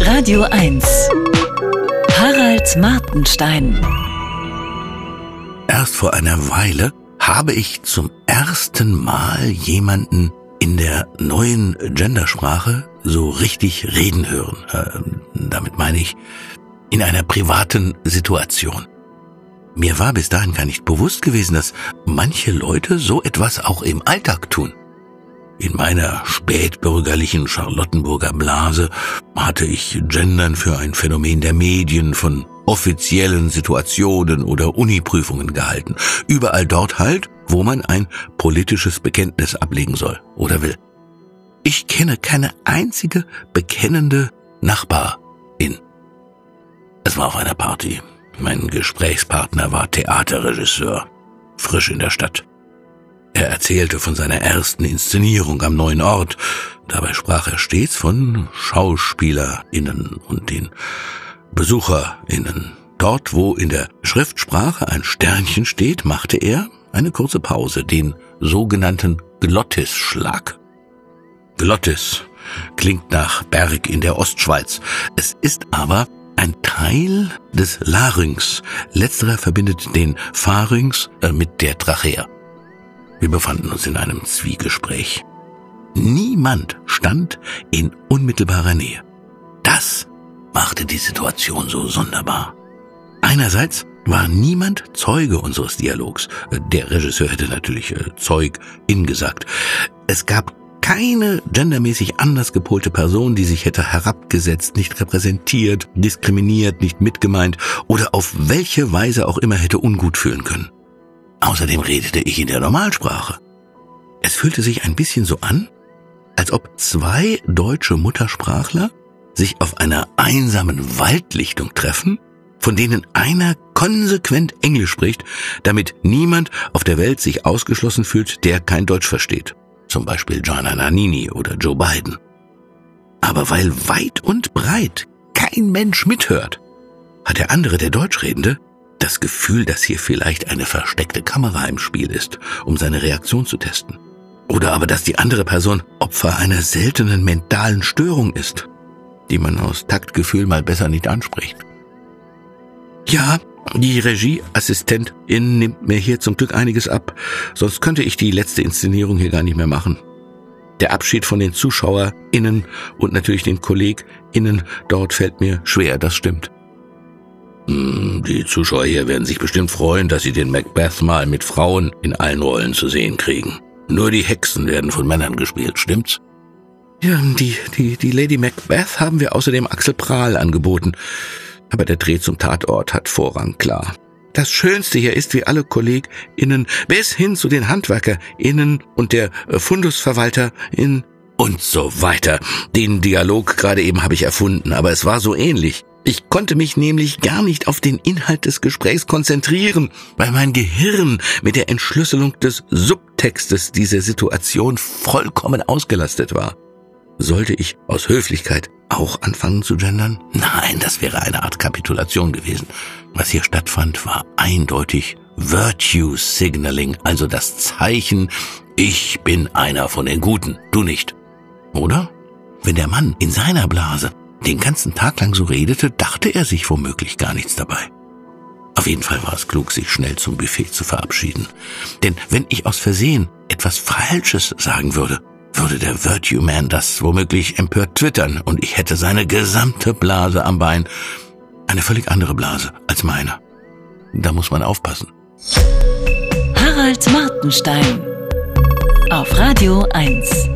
Radio 1. Harald Martenstein. Erst vor einer Weile habe ich zum ersten Mal jemanden in der neuen Gendersprache so richtig reden hören. Äh, damit meine ich in einer privaten Situation. Mir war bis dahin gar nicht bewusst gewesen, dass manche Leute so etwas auch im Alltag tun. In meiner spätbürgerlichen Charlottenburger Blase hatte ich Gendern für ein Phänomen der Medien von offiziellen Situationen oder Uniprüfungen gehalten. Überall dort halt, wo man ein politisches Bekenntnis ablegen soll oder will. Ich kenne keine einzige bekennende Nachbarin. Es war auf einer Party. Mein Gesprächspartner war Theaterregisseur, frisch in der Stadt. Er erzählte von seiner ersten Inszenierung am neuen Ort. Dabei sprach er stets von SchauspielerInnen und den BesucherInnen. Dort, wo in der Schriftsprache ein Sternchen steht, machte er eine kurze Pause, den sogenannten Glottisschlag. Glottis klingt nach Berg in der Ostschweiz. Es ist aber ein Teil des Larynx. Letzterer verbindet den Pharynx äh, mit der Trachea. Wir befanden uns in einem Zwiegespräch. Niemand stand in unmittelbarer Nähe. Das machte die Situation so sonderbar. Einerseits war niemand Zeuge unseres Dialogs. Der Regisseur hätte natürlich äh, Zeug ingesagt. Es gab keine gendermäßig anders gepolte Person, die sich hätte herabgesetzt, nicht repräsentiert, diskriminiert, nicht mitgemeint oder auf welche Weise auch immer hätte ungut fühlen können. Außerdem redete ich in der Normalsprache. Es fühlte sich ein bisschen so an, als ob zwei deutsche Muttersprachler sich auf einer einsamen Waldlichtung treffen, von denen einer konsequent Englisch spricht, damit niemand auf der Welt sich ausgeschlossen fühlt, der kein Deutsch versteht. Zum Beispiel Gianna Nannini oder Joe Biden. Aber weil weit und breit kein Mensch mithört, hat der andere, der Deutschredende, das Gefühl, dass hier vielleicht eine versteckte Kamera im Spiel ist, um seine Reaktion zu testen. Oder aber, dass die andere Person Opfer einer seltenen mentalen Störung ist, die man aus Taktgefühl mal besser nicht anspricht. Ja, die Regieassistentin nimmt mir hier zum Glück einiges ab, sonst könnte ich die letzte Inszenierung hier gar nicht mehr machen. Der Abschied von den ZuschauerInnen und natürlich den KollegInnen dort fällt mir schwer, das stimmt. Die Zuschauer hier werden sich bestimmt freuen, dass sie den Macbeth mal mit Frauen in allen Rollen zu sehen kriegen. Nur die Hexen werden von Männern gespielt, stimmt's? Ja, die, die, die Lady Macbeth haben wir außerdem Axel Prahl angeboten. Aber der Dreh zum Tatort hat Vorrang, klar. Das Schönste hier ist, wie alle KollegInnen bis hin zu den HandwerkerInnen und der Fundusverwalterin und so weiter. Den Dialog gerade eben habe ich erfunden, aber es war so ähnlich. Ich konnte mich nämlich gar nicht auf den Inhalt des Gesprächs konzentrieren, weil mein Gehirn mit der Entschlüsselung des Subtextes dieser Situation vollkommen ausgelastet war. Sollte ich aus Höflichkeit auch anfangen zu gendern? Nein, das wäre eine Art Kapitulation gewesen. Was hier stattfand, war eindeutig Virtue Signaling, also das Zeichen, ich bin einer von den Guten, du nicht. Oder? Wenn der Mann in seiner Blase den ganzen Tag lang so redete, dachte er sich womöglich gar nichts dabei. Auf jeden Fall war es klug, sich schnell zum Buffet zu verabschieden. Denn wenn ich aus Versehen etwas Falsches sagen würde, würde der Virtue Man das womöglich empört twittern und ich hätte seine gesamte Blase am Bein. Eine völlig andere Blase als meine. Da muss man aufpassen. Harald Martenstein auf Radio 1.